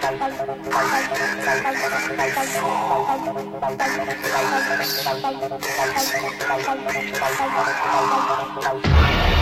Dancing to the.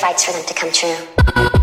fights for them to come true.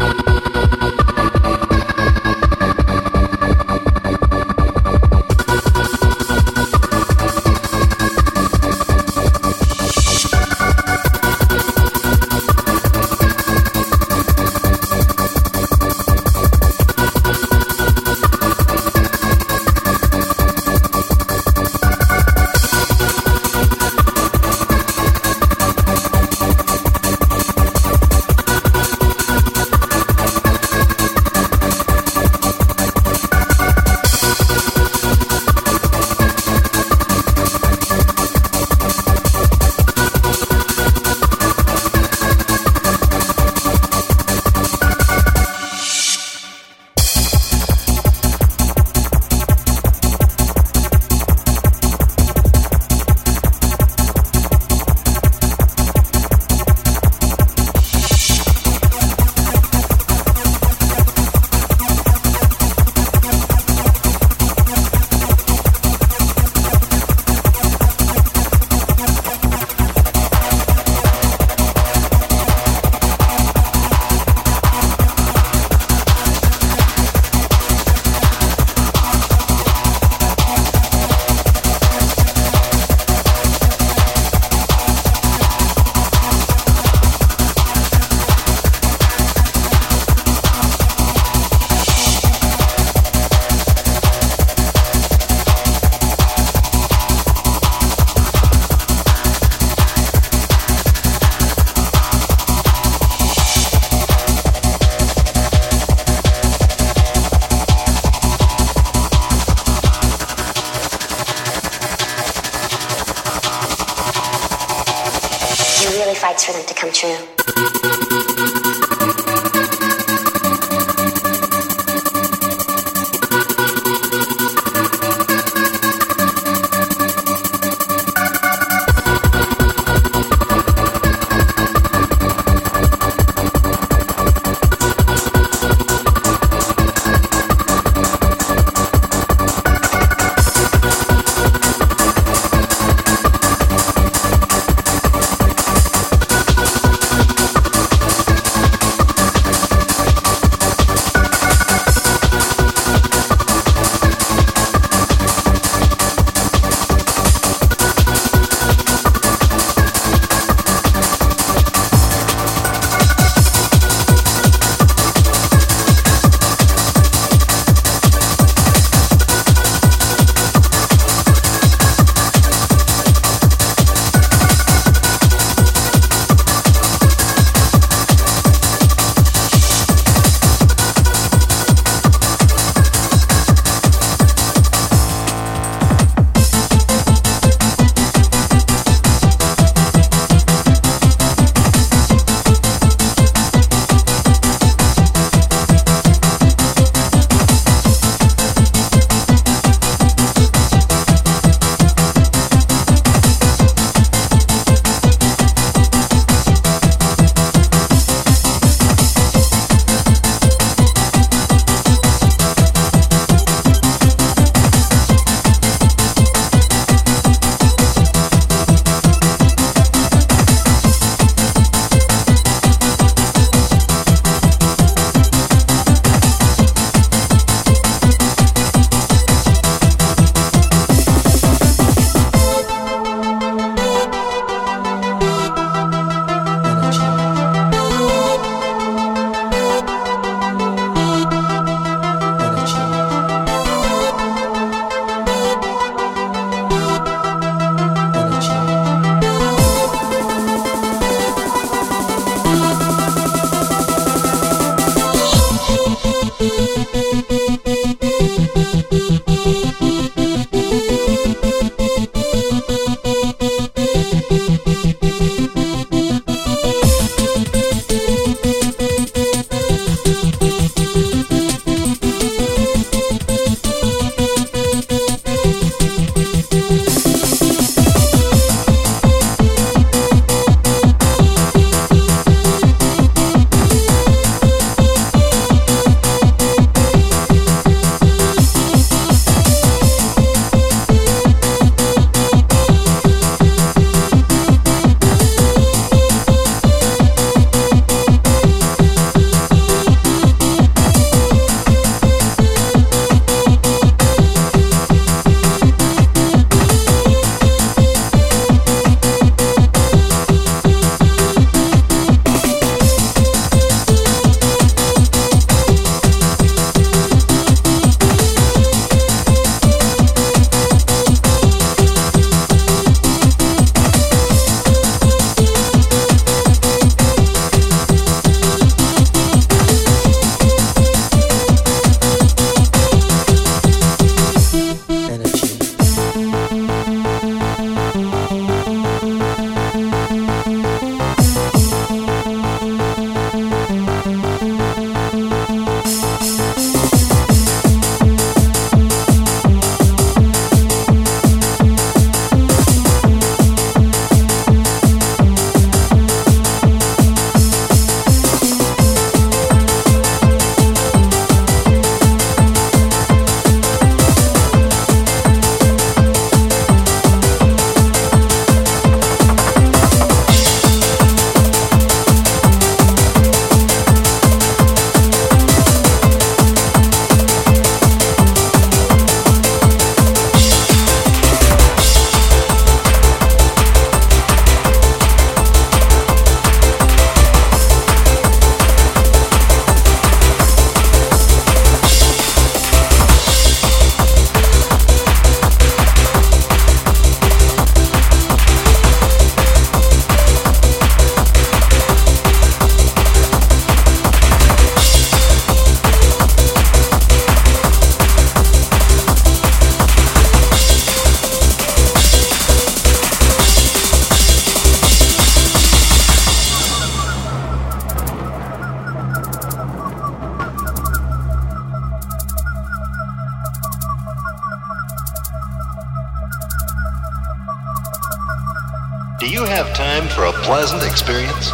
Do you have time for a pleasant experience?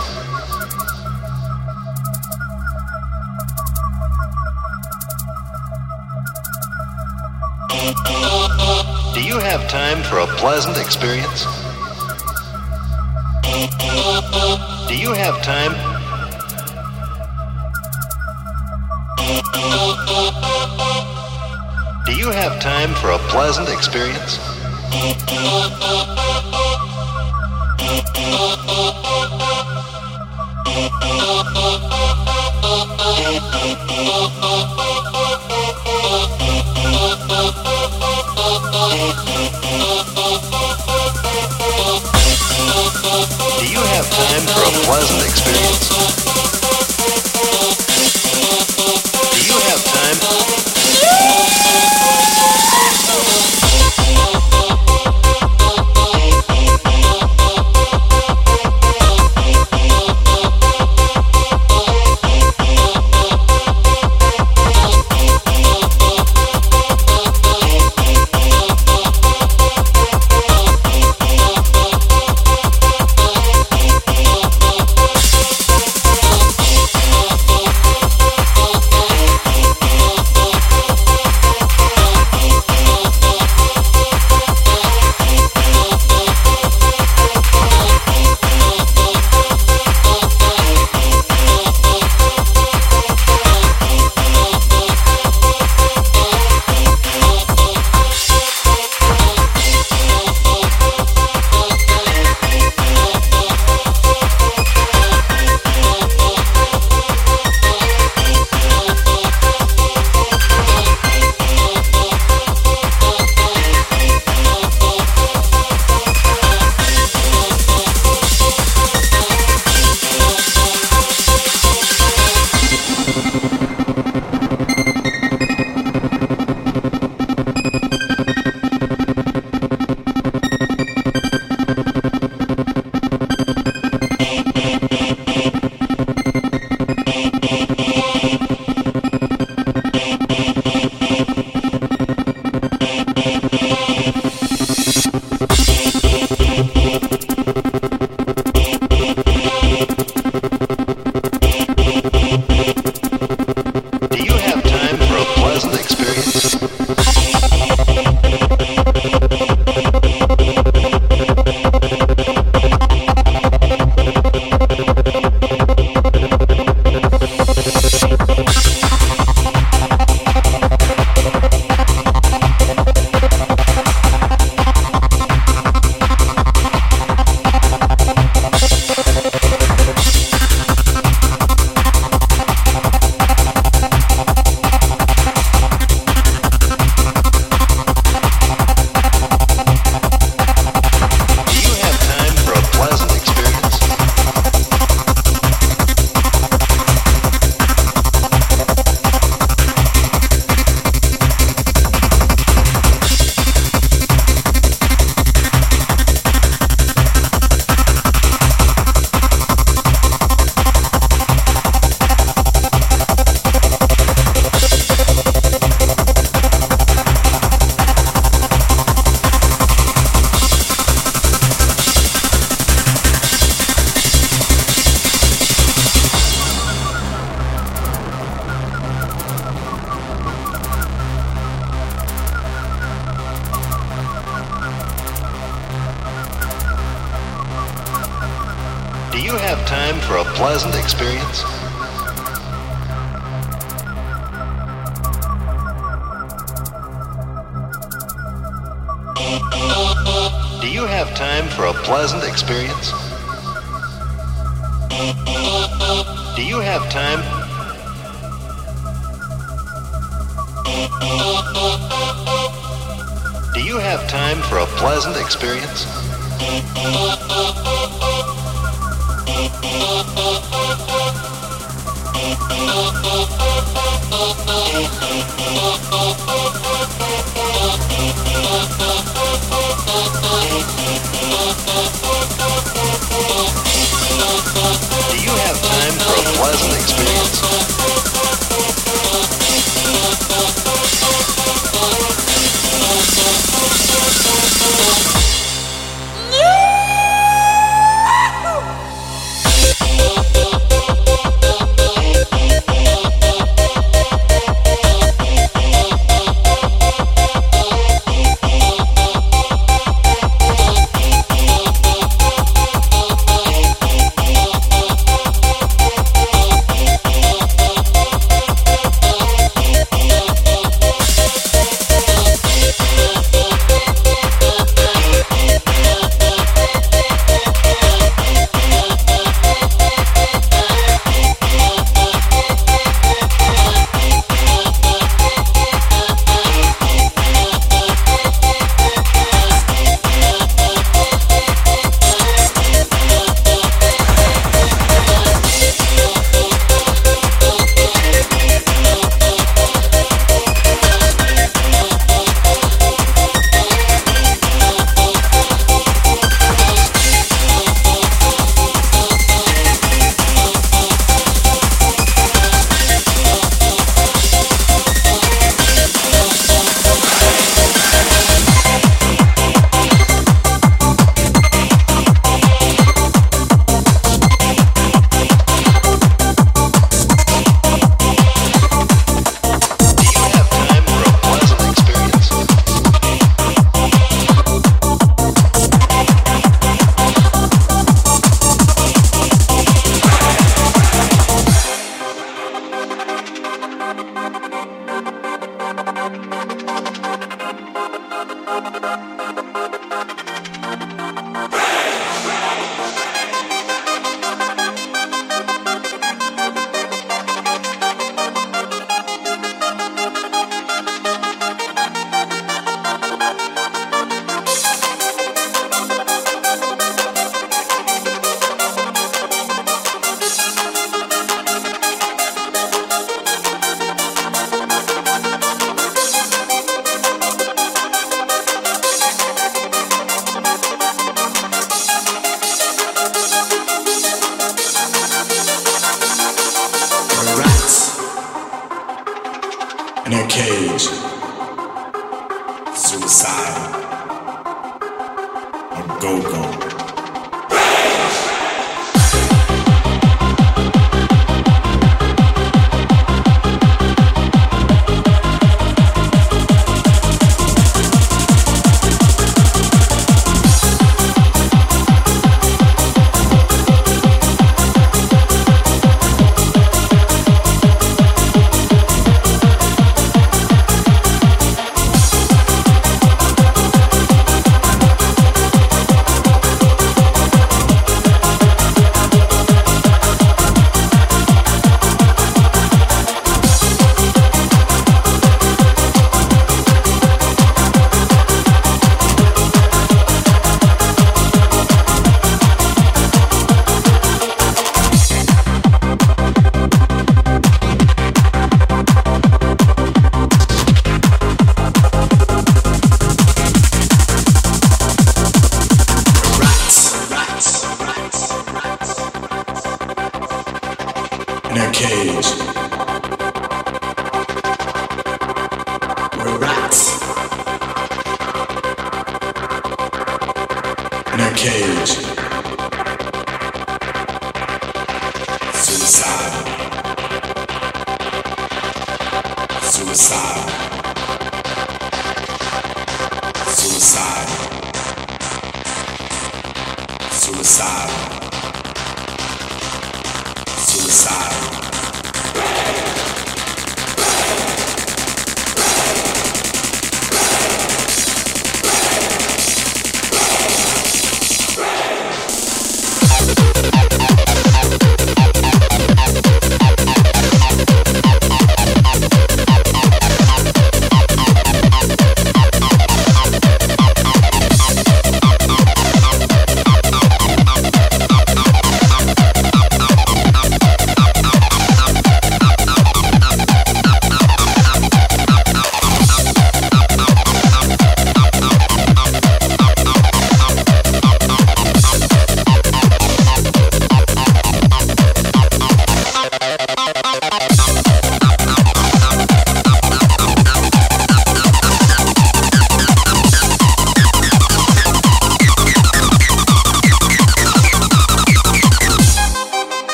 Do you have time for a pleasant experience? Do you have time? Do you have time for a pleasant experience? Do you have time for a pleasant experience?